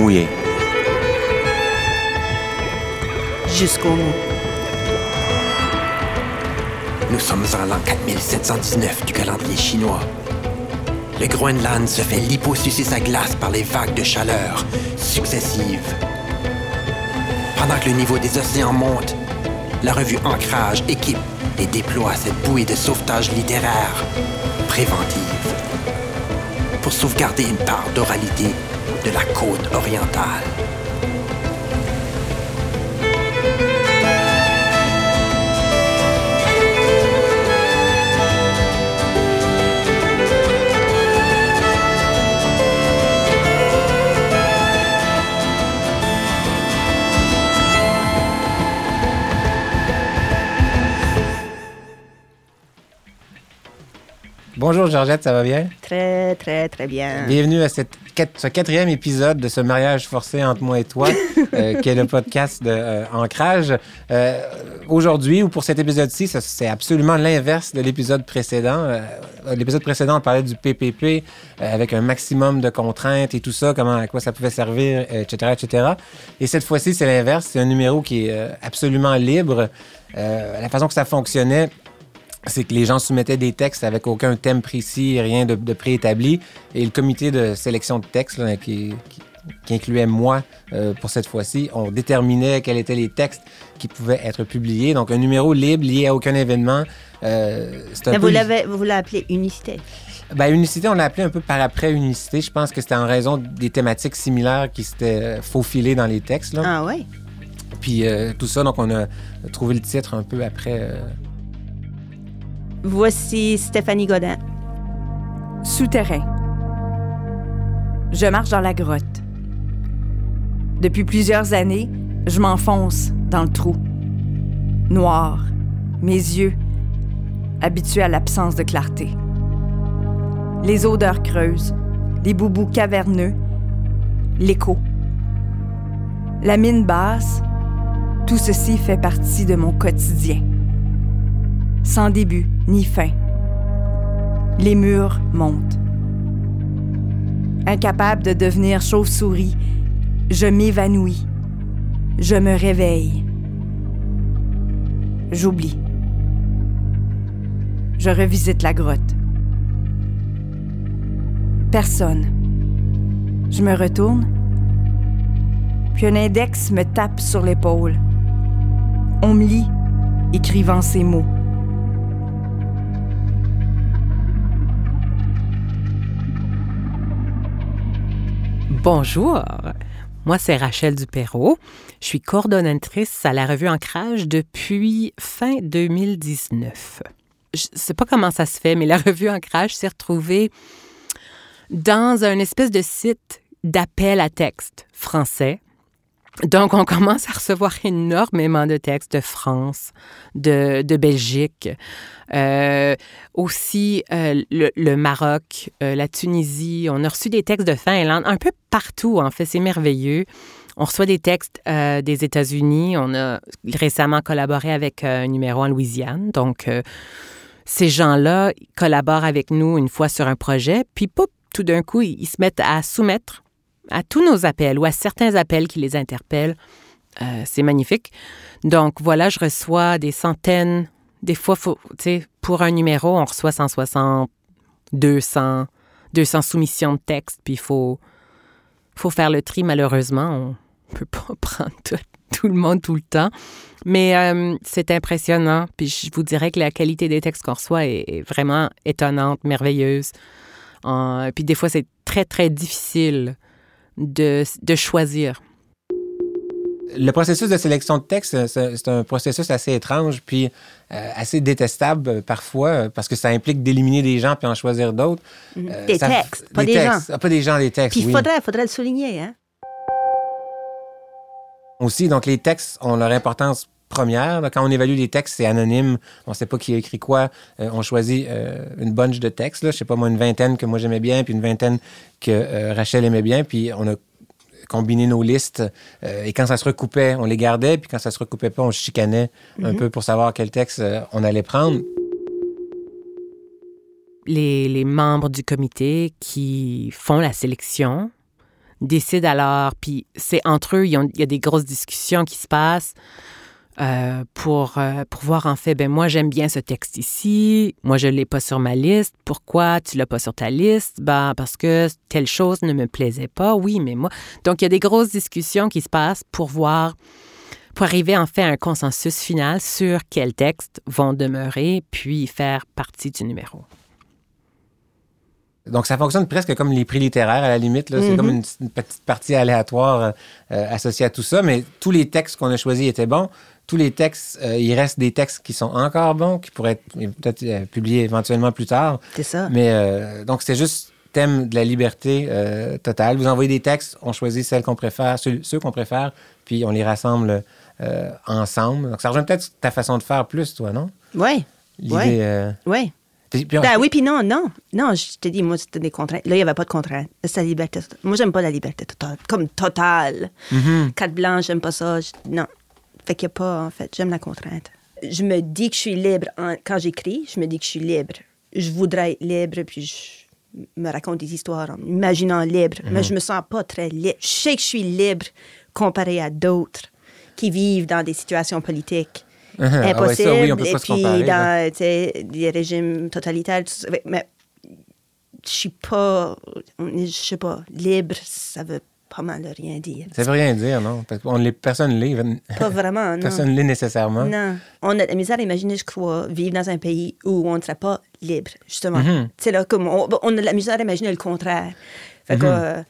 mouillé. Jusqu'au bout. Nous sommes en l'an 4719 du calendrier chinois. Le Groenland se fait liposucer sa glace par les vagues de chaleur successives. Pendant que le niveau des océans monte, la revue Ancrage équipe et déploie cette bouée de sauvetage littéraire préventive pour sauvegarder une part d'oralité de la côte orientale. Bonjour Georgette, ça va bien? Très, très, très bien. Bienvenue à cette, ce quatrième épisode de ce mariage forcé entre moi et toi, euh, qui est le podcast de euh, Ancrage. Euh, Aujourd'hui, ou pour cet épisode-ci, c'est absolument l'inverse de l'épisode précédent. L'épisode précédent, on parlait du PPP avec un maximum de contraintes et tout ça, comment, à quoi ça pouvait servir, etc., etc. Et cette fois-ci, c'est l'inverse. C'est un numéro qui est absolument libre. La façon que ça fonctionnait, c'est que les gens soumettaient des textes avec aucun thème précis, rien de, de préétabli. Et le comité de sélection de textes, là, qui, qui- qui incluait moi euh, pour cette fois-ci, on déterminait quels étaient les textes qui pouvaient être publiés. Donc, un numéro libre lié à aucun événement. Euh, un vous l'avez, appelé unicité. ben, unicité, on l'a appelé un peu par après unicité. Je pense que c'était en raison des thématiques similaires qui s'étaient euh, faufilées dans les textes. Là. Ah oui. Puis euh, tout ça, donc on a trouvé le titre un peu après. Voici Stéphanie Godin. Souterrain. Je marche dans la grotte. Depuis plusieurs années, je m'enfonce dans le trou. Noir, mes yeux, habitués à l'absence de clarté. Les odeurs creuses, les boubous caverneux, l'écho. La mine basse, tout ceci fait partie de mon quotidien. Sans début ni fin. Les murs montent. Incapable de devenir chauve-souris, je m'évanouis. Je me réveille. J'oublie. Je revisite la grotte. Personne. Je me retourne. Puis un index me tape sur l'épaule. On me lit, écrivant ces mots. Bonjour, moi c'est Rachel Dupérault. Je suis coordonnatrice à la revue Ancrage depuis fin 2019. Je sais pas comment ça se fait, mais la revue Ancrage s'est retrouvée dans un espèce de site d'appel à texte français. Donc, on commence à recevoir énormément de textes de France, de, Belgique, euh, aussi euh, le, Maroc, euh, la Tunisie. On a reçu des textes de Finlande, un peu partout, en fait. C'est merveilleux. On reçoit des textes des États-Unis. On a récemment collaboré avec un numéro en Louisiane. Donc, ces gens-là collaborent avec nous une fois sur un projet, puis poup, tout d'un coup, ils se mettent à soumettre à tous nos appels ou à certains appels qui les interpellent. Euh, c'est magnifique. Donc, voilà, je reçois des centaines, des fois, faut, pour un numéro, on reçoit 160, 200, 200 soumissions de textes, puis il faut, faut faire le tri, malheureusement. On peut pas prendre tout, le monde tout le temps. Mais euh, c'est impressionnant. Puis je vous dirais que la qualité des textes qu'on reçoit est, vraiment étonnante, merveilleuse. Puis des fois, c'est très, très difficile de, de choisir. Le processus de sélection de texte, c'est un processus assez étrange, puis euh, assez détestable euh, parfois, euh, parce que ça implique d'éliminer des gens puis en choisir d'autres. Euh, Des ça- textes, pas des textes. Ah, pas des gens, des textes, Puis il oui. faudrait, faudrait le souligner, hein? Aussi, donc les textes ont leur importance première. Quand on évalue les textes, c'est anonyme. On ne sait pas qui a écrit quoi. Euh, on choisit euh, une bunch de textes. Là. Je sais pas, moi, une vingtaine que moi j'aimais bien, puis une vingtaine que euh, Rachel aimait bien. Puis on a combiné nos listes. Et quand ça se recoupait, on les gardait. Puis quand ça se recoupait pas, on chicanait un peu pour savoir quel texte on allait prendre. Les, les membres du comité qui font la sélection décident alors, puis c'est entre eux, il y a des grosses discussions qui se passent. Euh, pour, euh, pour voir en fait, ben moi j'aime bien ce texte ici, moi je l'ai pas sur ma liste, pourquoi tu l'as pas sur ta liste? Ben parce que telle chose ne me plaisait pas, oui, mais moi... Donc il y a des grosses discussions qui se passent pour voir, pour arriver en fait à un consensus final sur quels textes vont demeurer puis faire partie du numéro. Donc, ça fonctionne presque comme les prix littéraires, à la limite. là. C'est comme une, une petite partie aléatoire euh, associée à tout ça. Mais tous les textes qu'on a choisis étaient bons. Tous les textes, euh, il reste des textes qui sont encore bons, qui pourraient être euh, peut-être euh, publiés éventuellement plus tard. C'est ça. Mais euh, donc, c'est juste thème de la liberté totale. Vous envoyez des textes, on choisit celles qu'on préfère, ceux, ceux qu'on préfère, puis on les rassemble ensemble. Donc, ça rejoint peut-être ta façon de faire plus, toi, non? Oui, L'idée. Euh, oui. puis- puis on- Ben oui, puis non, non. Non, je te dis, moi, c'était des contraintes. Là, il n'y avait pas de contraintes. C'est la liberté. totale. Moi, j'aime pas la liberté totale. Comme totale. Mhm. Carte blanche, j'aime pas ça. Je- Non. Fait qu'il n'y a pas, en fait, j'aime la contrainte. Je me dis que je suis libre. en- Quand j'écris, je me dis que je suis libre. Je voudrais être libre, puis je me raconte des histoires en m'imaginant libre. Mais je me sens pas très libre. Je sais que je suis libre comparé à d'autres qui vivent dans des situations politiques Ah ouais, impossibles. ça, oui, on peut et se puis, comparer, dans des régimes totalitaires, mais je suis pas, je sais pas, libre, ça veut pas mal rien dire. Ça veut rien dire, non? Parce qu'on l'est- personne ne l'est. Pas vraiment, non. Personne ne l'est nécessairement. Non. On a de la misère à imaginer, je crois, vivre dans un pays où on ne serait pas libre, justement. Mhm. C'est là, comme on, on a de la misère à imaginer le contraire. Fait que, Mhm. euh,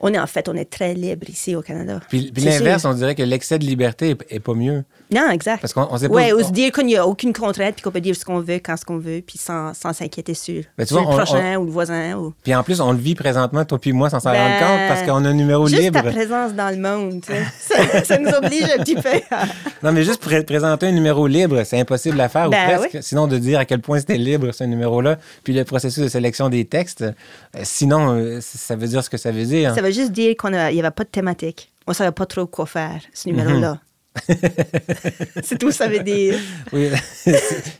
on est en fait, on est très libre ici au Canada. Puis, puis l'inverse, on dirait que l'excès de liberté est, est pas mieux. Non, exact. Parce qu'on on sait pas. Ouais, ou on- se dire qu'il n'y a aucune contrainte, puis qu'on peut dire ce qu'on veut, quand ce qu'on veut, puis sans sans s'inquiéter sur, Ben, tu sur vois, le on- prochain ou le voisin. Ou... Puis en plus, on le vit présentement, toi puis moi, sans s'en Ben, rendre compte, parce qu'on a un numéro Juste libre. ta présence dans le monde, tu sais. ça, ça nous oblige un petit peu à... Non, mais juste pré- présenter un numéro libre, c'est impossible à faire, ou Ben presque. Sinon, de dire à quel point c'était libre, ce numéro-là, puis le processus de sélection des textes. euh, sinon, euh, ça veut dire ce que ça veut dire. Ça veut juste dire qu'il n'y avait pas de thématique. On ne savait pas trop quoi faire, ce numéro-là. c'est tout ça veut dire. Oui,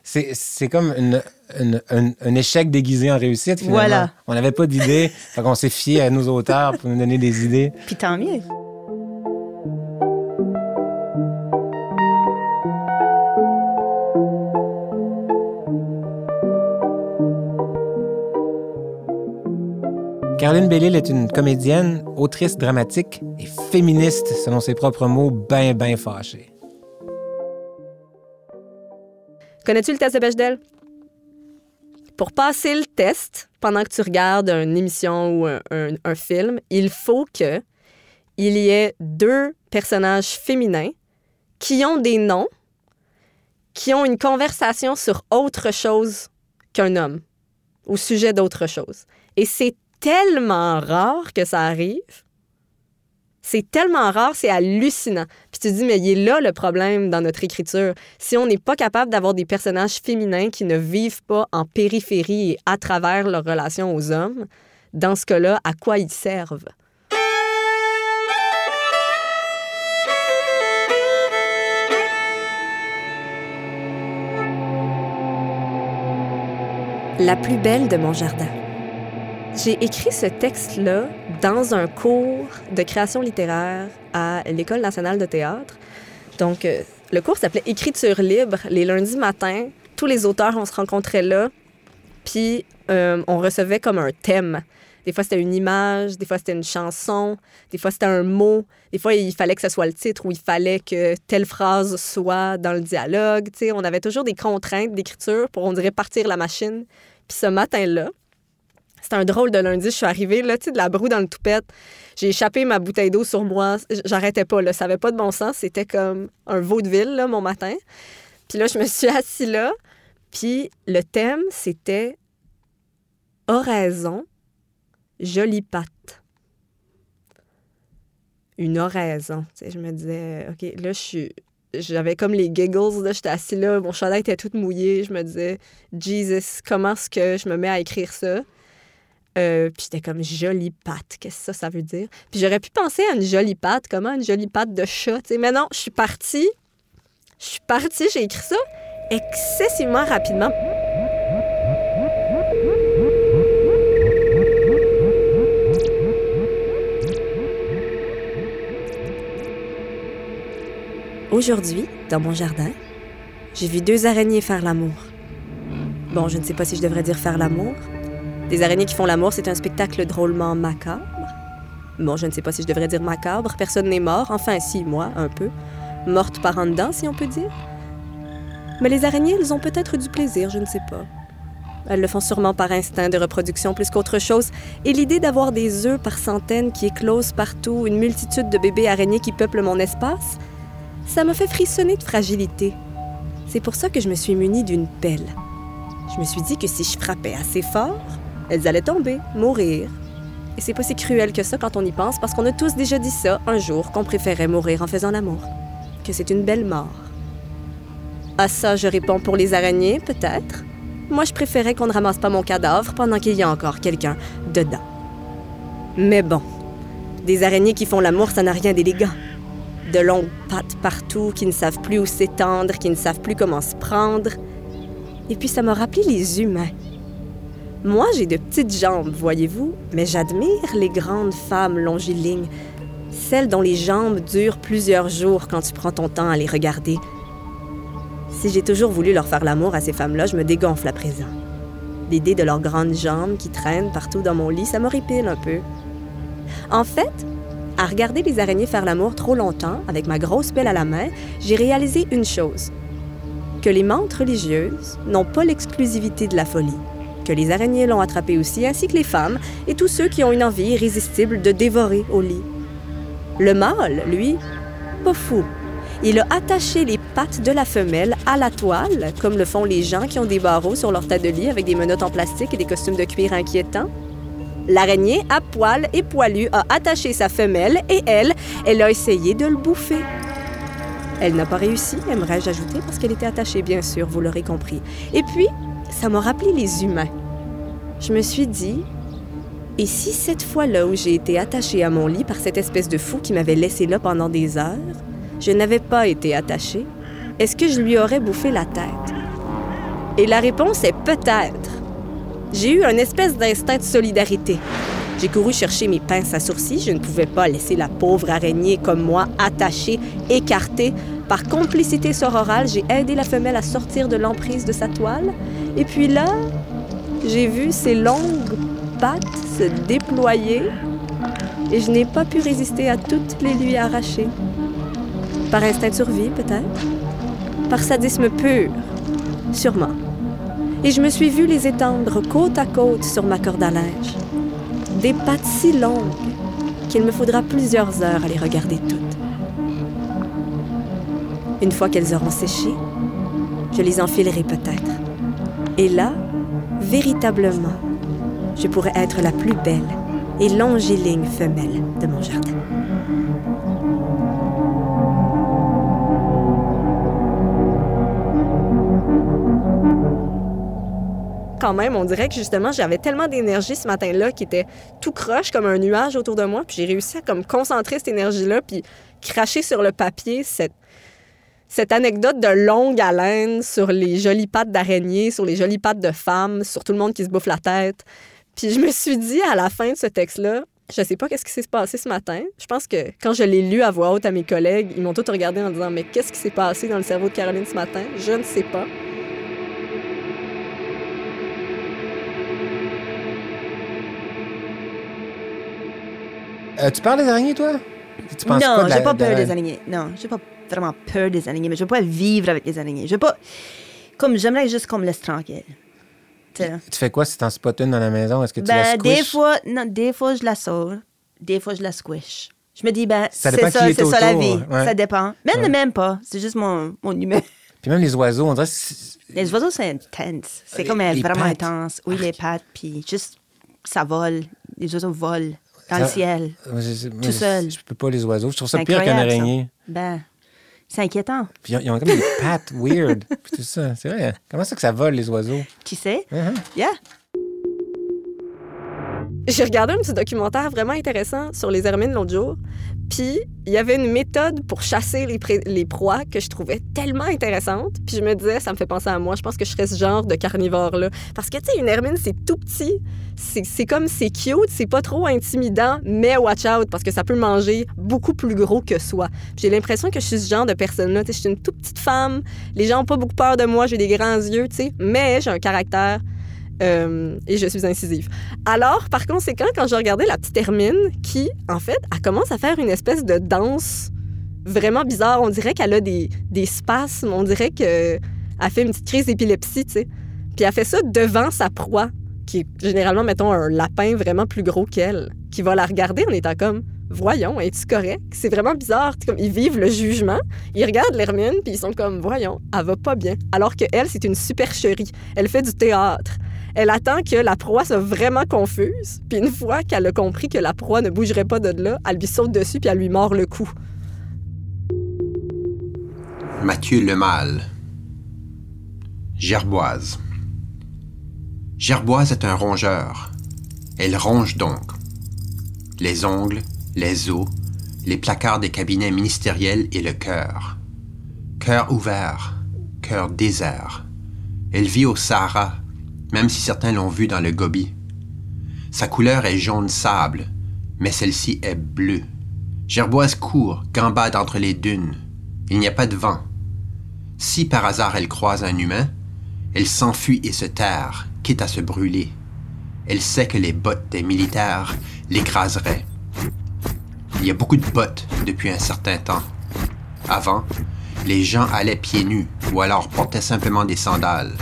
c'est- comme une- une- un, un échec déguisé en réussite, finalement. Voilà. On n'avait pas d'idée, fait qu'on s'est fié à nos auteurs pour nous donner des idées. Puis tant mieux. Caroline Bellil est une comédienne, autrice dramatique et féministe, selon ses propres mots, ben, ben fâchée. Connais-tu le test de Bechdel? Pour passer le test, pendant que tu regardes une émission ou un film, il faut que il y ait deux personnages féminins qui ont des noms, qui ont une conversation sur autre chose qu'un homme, au sujet d'autre chose. Et c'est tellement rare que ça arrive. C'est tellement rare, c'est hallucinant. Puis tu te dis, mais il est là le problème dans notre écriture. Si on n'est pas capable d'avoir des personnages féminins qui ne vivent pas en périphérie et à travers leur relation aux hommes, dans ce cas-là, à quoi ils servent? La plus belle de mon jardin. J'ai écrit ce texte-là dans un cours de création littéraire à l'École nationale de théâtre. Donc, euh, le cours s'appelait Écriture libre. Les lundis matins, tous les auteurs, on se rencontrait là, puis euh, on recevait comme un thème. Des fois, c'était une image, des fois, c'était une chanson, des fois, c'était un mot, des fois, il fallait que ce soit le titre ou il fallait que telle phrase soit dans le dialogue. Tu sais, on avait toujours des contraintes d'écriture pour, on dirait, partir la machine. Puis ce matin-là, c'était un drôle de lundi. Je suis arrivée, là, tu sais, de la broue dans le toupette. J'ai échappé ma bouteille d'eau sur moi. J'arrêtais pas, là. Ça avait pas de bon sens. C'était comme un vaudeville, là, mon matin. Puis là, je me suis assise là. Puis le thème, c'était oraison, jolie patte. Une oraison. Tu sais, je me disais, OK, là, je suis. J'avais comme les giggles, là, j'étais assis là, mon chandail était tout mouillé. Je me disais, Jesus, comment est-ce que je me mets à écrire ça? Euh, puis j'étais comme jolie patte, qu'est-ce que ça, ça veut dire? Puis j'aurais pu penser à une jolie patte, comment une jolie patte de chat. Mais non, je suis partie, je suis partie, j'ai écrit ça excessivement rapidement. Aujourd'hui, dans mon jardin, j'ai vu deux araignées faire l'amour. Bon, je ne sais pas si je devrais dire faire l'amour, des araignées qui font l'amour, c'est un spectacle drôlement macabre. Bon, je ne sais pas si je devrais dire macabre. Personne n'est mort. Enfin, si, moi, un peu. Morte par en dedans, si on peut dire. Mais les araignées, elles ont peut-être du plaisir, je ne sais pas. Elles le font sûrement par instinct de reproduction plus qu'autre chose. Et l'idée d'avoir des œufs par centaines qui éclosent partout, une multitude de bébés araignées qui peuplent mon espace, ça me fait frissonner de fragilité. C'est pour ça que je me suis munie d'une pelle. Je me suis dit que si je frappais assez fort, elles allaient tomber, mourir. Et c'est pas si cruel que ça quand on y pense, parce qu'on a tous déjà dit ça un jour, qu'on préférait mourir en faisant l'amour. Que c'est une belle mort. À ça, je réponds pour les araignées, peut-être. Moi, je préférais qu'on ne ramasse pas mon cadavre pendant qu'il y a encore quelqu'un dedans. Mais bon, des araignées qui font l'amour, ça n'a rien d'élégant. De longues pattes partout, qui ne savent plus où s'étendre, qui ne savent plus comment se prendre. Et puis ça m'a rappelé les humains. Moi, j'ai de petites jambes, voyez-vous, mais j'admire les grandes femmes longilignes, celles dont les jambes durent plusieurs jours quand tu prends ton temps à les regarder. Si j'ai toujours voulu leur faire l'amour à ces femmes-là, je me dégonfle à présent. L'idée de leurs grandes jambes qui traînent partout dans mon lit, ça m'horripile un peu. En fait, à regarder les araignées faire l'amour trop longtemps, avec ma grosse pelle à la main, j'ai réalisé une chose. Que les mantes religieuses n'ont pas l'exclusivité de la folie. Que les araignées l'ont attrapée aussi, ainsi que les femmes et tous ceux qui ont une envie irrésistible de dévorer au lit. Le mâle, lui, pas fou. Il a attaché les pattes de la femelle à la toile, comme le font les gens qui ont des barreaux sur leur tête de lit avec des menottes en plastique et des costumes de cuir inquiétants. L'araignée, à poil et poilu, a attaché sa femelle et elle, elle a essayé de le bouffer. Elle n'a pas réussi, aimerais-je ajouter, parce qu'elle était attachée, bien sûr, vous l'aurez compris. Et puis, ça m'a rappelé les humains. Je me suis dit, et si cette fois-là où j'ai été attachée à mon lit par cette espèce de fou qui m'avait laissé là pendant des heures, je n'avais pas été attachée, est-ce que je lui aurais bouffé la tête? Et la réponse est peut-être. J'ai eu un espèce d'instinct de solidarité. J'ai couru chercher mes pinces à sourcils. Je ne pouvais pas laisser la pauvre araignée comme moi attachée, écartée. Par complicité sororale, j'ai aidé la femelle à sortir de l'emprise de sa toile. Et puis là, j'ai vu ses longues pattes se déployer et je n'ai pas pu résister à toutes les lui arracher. Par instinct de survie, peut-être. Par sadisme pur, sûrement et je me suis vue les étendre côte à côte sur ma corde à linge. Des pattes si longues qu'il me faudra plusieurs heures à les regarder toutes. Une fois qu'elles auront séché, je les enfilerai peut-être. Et là, véritablement, je pourrai être la plus belle et longiligne femelle de mon jardin. quand même, on dirait que justement, j'avais tellement d'énergie ce matin-là qui était tout croche comme un nuage autour de moi. Puis j'ai réussi à comme concentrer cette énergie-là puis cracher sur le papier cette, cette anecdote de longue haleine sur les jolies pattes d'araignée, sur les jolies pattes de femmes, sur tout le monde qui se bouffe la tête. Puis je me suis dit à la fin de ce texte-là, je sais pas qu'est-ce qui s'est passé ce matin. Je pense que quand je l'ai lu à voix haute à mes collègues, ils m'ont tous regardé en disant Mais qu'est-ce qui s'est passé dans le cerveau de Caroline ce matin? Je ne sais pas. Euh, tu parles des araignées, toi? Tu penses non, j'ai pas peur des araignées. Non, j'ai pas vraiment peur des araignées, mais je veux pas vivre avec les araignées. Je veux pas. Comme j'aimerais juste qu'on me laisse tranquille. Tu fais quoi si t'en spots une dans la maison? Est-ce que tu la Ben, des fois, non, des fois, je la sors. Des fois, je la squish. Je me dis, ben, c'est ça, c'est la vie. ouais. Ça dépend. Même, Ouais. même pas. C'est juste mon, mon humeur. Puis même les oiseaux, on dirait Les oiseaux, c'est intense. C'est comme euh, les vraiment pattes. intense. Oui, les pattes, puis juste, ça vole. Les oiseaux volent dans le Ça- ciel. je- Tout seul. Je peux pas les oiseaux. Je trouve ça pire ça. araignée. Ben, c'est inquiétant. Puis ils ont- comme des pattes weird. Puis tout ça. C'est vrai. Comment ça que ça vole, les oiseaux? Tu sais? Uh-huh. Yeah. J'ai regardé un petit documentaire vraiment intéressant sur les hermines l'autre jour. Puis il y avait une méthode pour chasser les, pré- les proies que je trouvais tellement intéressante. Puis je me disais, ça me fait penser à moi. Je pense que je serais ce genre de carnivore-là. Parce que, tu sais, une hermine, c'est tout petit. C'est comme, c'est cute, c'est pas trop intimidant, mais watch out parce que ça peut manger beaucoup plus gros que soi. J'ai l'impression que je suis ce genre de personne-là. Je suis une toute petite femme. Les gens ont pas beaucoup peur de moi. J'ai des grands yeux, tu sais. Mais j'ai un caractère. euh, et je suis incisive. Alors, par conséquent, quand je regardais la petite Hermine, qui, en fait, elle commence à faire une espèce de danse vraiment bizarre. On dirait qu'elle a des, des spasmes. On dirait qu'elle fait une petite crise d'épilepsie, tu sais. Puis elle fait ça devant sa proie, qui est généralement, mettons, un lapin vraiment plus gros qu'elle, qui va la regarder en étant comme Voyons, es-tu correct? C'est vraiment bizarre. Comme, ils vivent le jugement, ils regardent l'Hermine, puis ils sont comme Voyons, elle va pas bien. Alors que elle, c'est une supercherie. Elle fait du théâtre. Elle attend que la proie soit vraiment confuse, puis une fois qu'elle a compris que la proie ne bougerait pas de là, elle lui saute dessus, puis elle lui mord le cou. Mathieu Lemal. Gerboise. Gerboise est un rongeur. Elle ronge donc. Les ongles, les os, les placards des cabinets ministériels et le cœur. Cœur ouvert, cœur désert. Elle vit au Sahara, même si certains l'ont vue dans le Gobi. Sa couleur est jaune sable, mais celle-ci est bleue. Gerboise court, gambade entre les dunes. Il n'y a pas de vent. Si par hasard elle croise un humain, elle s'enfuit et se terre, à se brûler. Elle sait que les bottes des militaires l'écraseraient. Il y a beaucoup de bottes depuis un certain temps. Avant, les gens allaient pieds nus ou alors portaient simplement des sandales.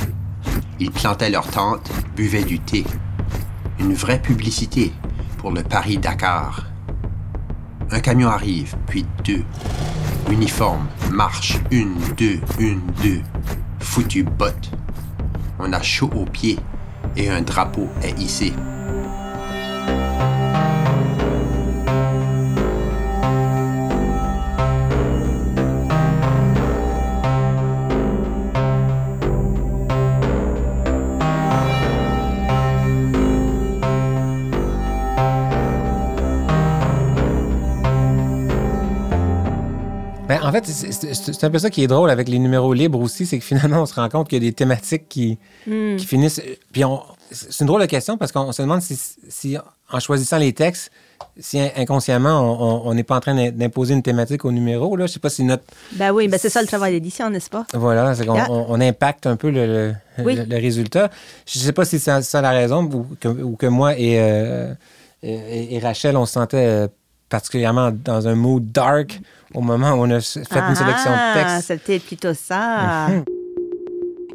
Ils plantaient leur tente, buvaient du thé. Une vraie publicité pour le Paris-Dakar. Un camion arrive, puis deux. Uniforme, marche, une, deux, une, deux. Foutu botte. On a chaud aux pieds et un drapeau est hissé. En fait, c'est- un peu ça qui est drôle avec les numéros libres aussi, c'est que finalement, on se rend compte qu'il y a des thématiques qui, Hmm. qui finissent. Puis on- c'est une drôle de question parce qu'on se demande si, si, en choisissant les textes, si in- inconsciemment, on- n'est pas en train d'im- d'imposer une thématique au numéro. Là. Je sais pas si notre. Ben oui, ben c'est ça le travail d'édition, n'est-ce pas? Voilà, c'est qu'on Yeah. on, on impacte un peu le, le- Oui. le- le résultat. Je sais pas si c'est ça la raison ou que, ou que moi et, euh, et, et Rachel, on se sentait euh, particulièrement dans un mood dark au moment où on a fait une sélection de Ah, textes. c'était plutôt ça. Mhm.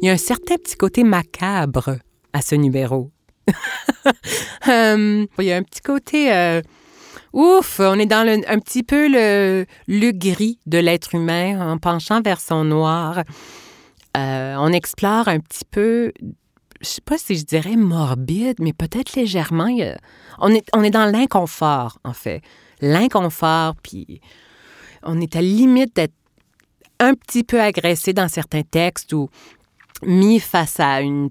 Il y a un certain petit côté macabre à ce numéro. Hum, il y a un petit côté... euh, ouf, on est dans le- un petit peu le, le gris de l'être humain en penchant vers son noir. Euh, on explore un petit peu, je sais pas si je dirais morbide, mais peut-être légèrement. a- on, est, on est dans l'inconfort, en fait. L'inconfort, puis on est à la limite d'être un petit peu agressé dans certains textes ou mis face à une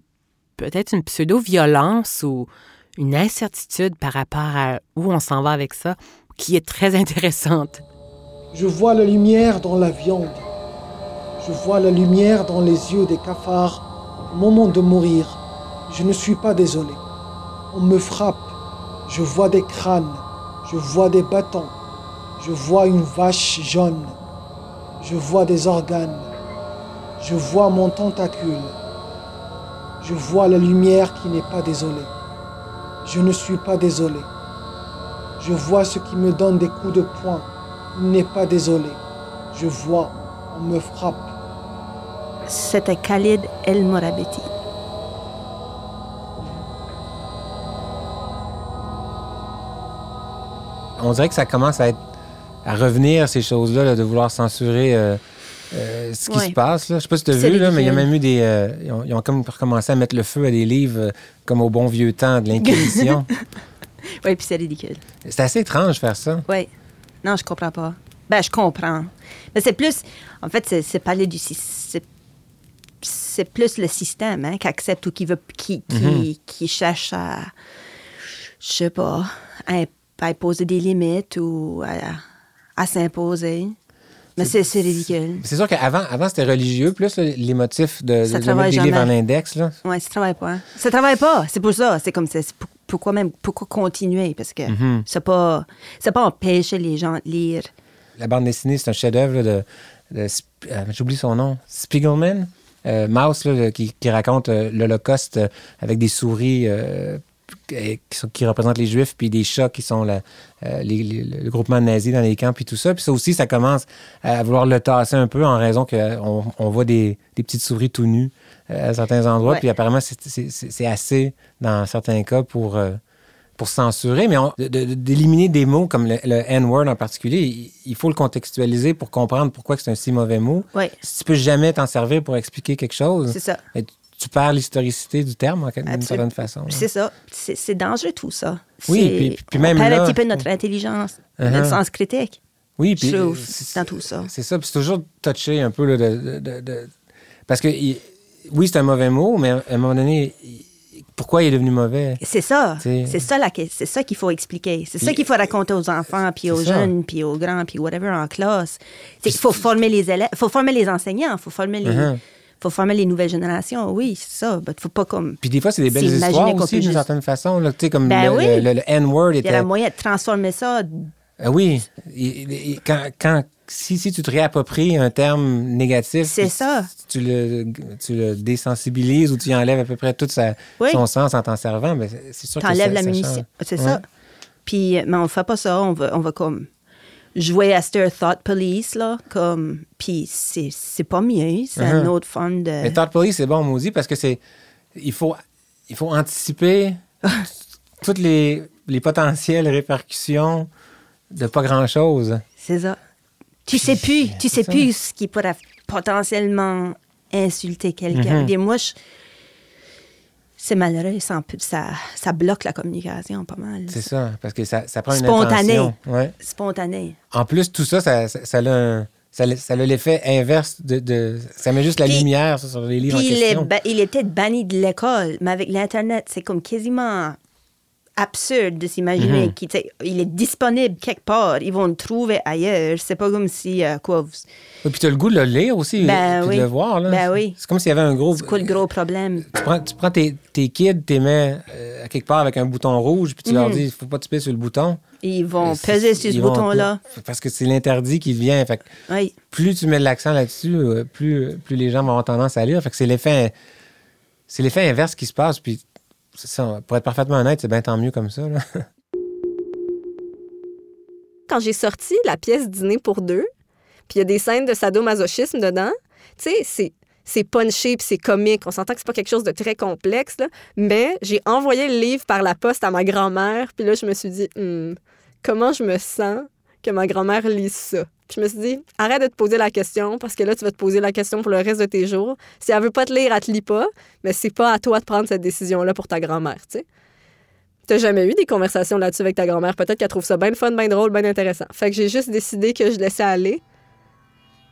peut-être une pseudo-violence ou une incertitude par rapport à où on s'en va avec ça, qui est très intéressante. Je vois la lumière dans la viande. Je vois la lumière dans les yeux des cafards au moment de mourir. Je ne suis pas désolé. On me frappe. Je vois des crânes. Je vois des bâtons. Je vois une vache jaune. Je vois des organes. Je vois mon tentacule. Je vois la lumière qui n'est pas désolée. Je ne suis pas désolé. Je vois ce qui me donne des coups de poing. N'est pas désolé. Je vois, on me frappe. C'était Khalid El Morabiti. On dirait que ça commence à, être, à revenir, ces choses-là, là, de vouloir censurer euh, euh, ce qui Ouais. se passe. Là. Je sais pas si tu as vu, là, mais il y a même eu des. euh, ils, ont, ils ont comme recommencé à mettre le feu à des livres comme au bon vieux temps de l'Inquisition. Oui, puis c'est ridicule. C'est assez étrange faire ça. Oui. Non, je comprends pas. Ben, je comprends. Mais c'est plus. En fait, c'est- c'est parler du système. C'est plus le système hein, qui accepte ou qui veut. qui, qui, qui cherche à. Je sais pas. À, à imposer des limites ou à, à s'imposer. Mais c'est ridicule. C'est sûr qu'avant, avant, c'était religieux, plus là, les motifs de, Ça de, de des livres en index. Là. Ouais, ça travaille pas. Ça travaille pas. C'est pour ça. C'est comme ça. Pour- Pourquoi même, pourquoi continuer? Parce que Mhm. c'est pas, c'est pas empêcher les gens de lire. La bande dessinée, c'est un chef-d'œuvre de, de euh, j'oublie son nom, Spiegelman, euh, Mouse, là, qui, qui raconte euh, l'Holocauste euh, avec des souris euh, qui, sont- qui représentent les Juifs, puis des chats qui sont la- euh, les- les- le groupement nazi dans les camps, puis tout ça. Puis ça aussi, ça commence à vouloir le tasser un peu en raison qu'on on voit des, des petites souris tout nues euh, à certains endroits. Ouais. Puis apparemment, c'est- assez dans certains cas pour... euh, pour censurer, mais on- de- de- d'éliminer des mots comme le, le N-word en particulier, il, il faut le contextualiser pour comprendre pourquoi c'est un si mauvais mot. Ouais. Si tu peux jamais t'en servir pour expliquer quelque chose, C'est ça. mais tu, perds l'historicité du terme en quelque- d'une certaine façon. C'est ça. C'est dangereux tout ça. Oui, puis- puis on même perd là- un petit peu notre intelligence, Uh-huh. notre sens critique. Oui, puis dans tout ça. C'est ça, puis c'est toujours touché un peu là, de, de- de- de- parce que il- oui, c'est un mauvais mot, mais à un moment donné, il- pourquoi il est devenu mauvais? C'est ça. C'est- ça, c'est ça qu'il faut expliquer. C'est ça qu'il faut raconter aux enfants, puis aux ça. jeunes, puis aux grands, puis whatever en classe. C'est qu'il faut former les élèves, faut former les enseignants, faut former les, Uh-huh. Faut former les nouvelles générations. Oui, c'est ça. Il faut pas comme. Puis des fois, c'est des belles histoires aussi, d'une certaine façon. Là, tu sais, comme Ben le, oui. le- le- le N-word Il y a la moyen de transformer ça. Ah oui. Quand, quand- si, si tu te réappropries un terme négatif, C'est ça. Tu le, tu le désensibilises ou tu y enlèves à peu près tout sa- Oui. son sens en t'en servant, mais c'est- c'est sûr que ça- la munition. C'est Ouais. ça. Puis, mais on fait pas ça. On va, on va comme jouer à Stir Thought Police, là. Comme, puis c'est, c'est pas mieux. C'est une Uh-huh. autre forme de. Mais Thought Police, c'est bon, maudit, parce que c'est. Il faut, il faut anticiper toutes les, les potentielles répercussions de pas grand-chose. C'est ça. Tu sais plus, tu sais ça. plus ce qui pourrait potentiellement insulter quelqu'un. Mhm. Et moi, je- c'est malheureux, ça, ça, ça bloque la communication pas mal. C'est ça, parce que ça, ça prend une Spontané. intention. Ouais. Spontané. En plus, tout ça, ça, ça, a, un- ça, a- l'effet inverse de, de- Ça met juste la Puis- lumière ça, sur les livres en il est, question. il est peut-être banni de l'école, mais avec l'Internet, c'est comme quasiment absurde de s'imaginer Mhm. qu'il est disponible quelque part. Ils vont le trouver ailleurs. C'est pas comme si, euh, quoi, vous- Et puis tu as le goût de le lire aussi, Ben oui. de le voir. Là. Ben oui. C'est comme s'il y avait un gros... c'est quoi le gros problème? Tu prends, tu prends tes, tes kids, tu les mets euh, à quelque part avec un bouton rouge, puis tu leur Mhm. dis, il faut pas te sur le bouton. Ils vont peser sur ce bouton-là. Parce que c'est l'interdit qui vient. Fait que Oui. plus tu mets de l'accent là-dessus, euh, plus, plus les gens vont avoir tendance à lire. Fait que c'est l'effet, c'est l'effet inverse qui se passe. Puis pour être parfaitement honnête, c'est bien tant mieux comme ça. Quand j'ai sorti la pièce Dîner pour deux, puis il y a des scènes de sadomasochisme dedans, tu sais, c'est c'est punché c'est comique. On s'entend que c'est pas quelque chose de très complexe, mais j'ai envoyé le livre par la poste à ma grand-mère, puis là, je me suis dit, Hmm, comment je me sens que ma grand-mère lise ça? Puis je me suis dit, arrête de te poser la question, parce que là, tu vas te poser la question pour le reste de tes jours. Si elle veut pas te lire, elle te lit pas, mais c'est pas à toi de prendre cette décision-là pour ta grand-mère, tu sais. T'as jamais eu des conversations là-dessus avec ta grand-mère? Peut-être qu'elle trouve ça bien fun, bien drôle, bien intéressant. Fait que j'ai juste décidé que je laissais aller.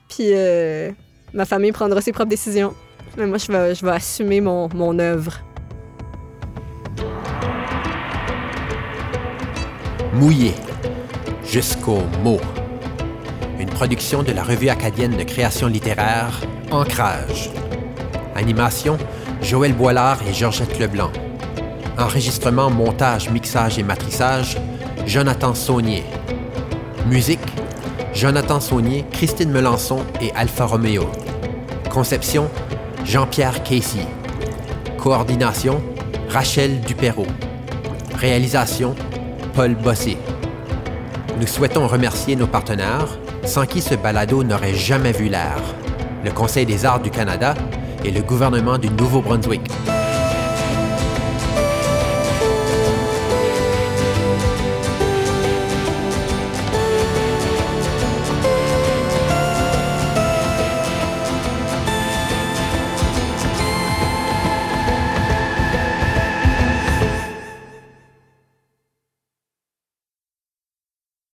Puis euh, ma famille prendra ses propres décisions. Mais moi, je vais, je vais assumer mon, mon œuvre. Mouillé jusqu'au mot. Une production de la revue acadienne de création littéraire Ancrage. Animation Joël Boilard et Georgette Leblanc. Enregistrement, montage, mixage et matrissage Jonathan Saunier. Musique Jonathan Saunier, Christine Melançon et Alpha Romeo. Conception Jean-Pierre Casey. Coordination Rachel Dupérault. Réalisation Paul Bossé. Nous souhaitons remercier nos partenaires, sans qui ce balado n'aurait jamais vu l'air. Le Conseil des arts du Canada et le gouvernement du Nouveau-Brunswick.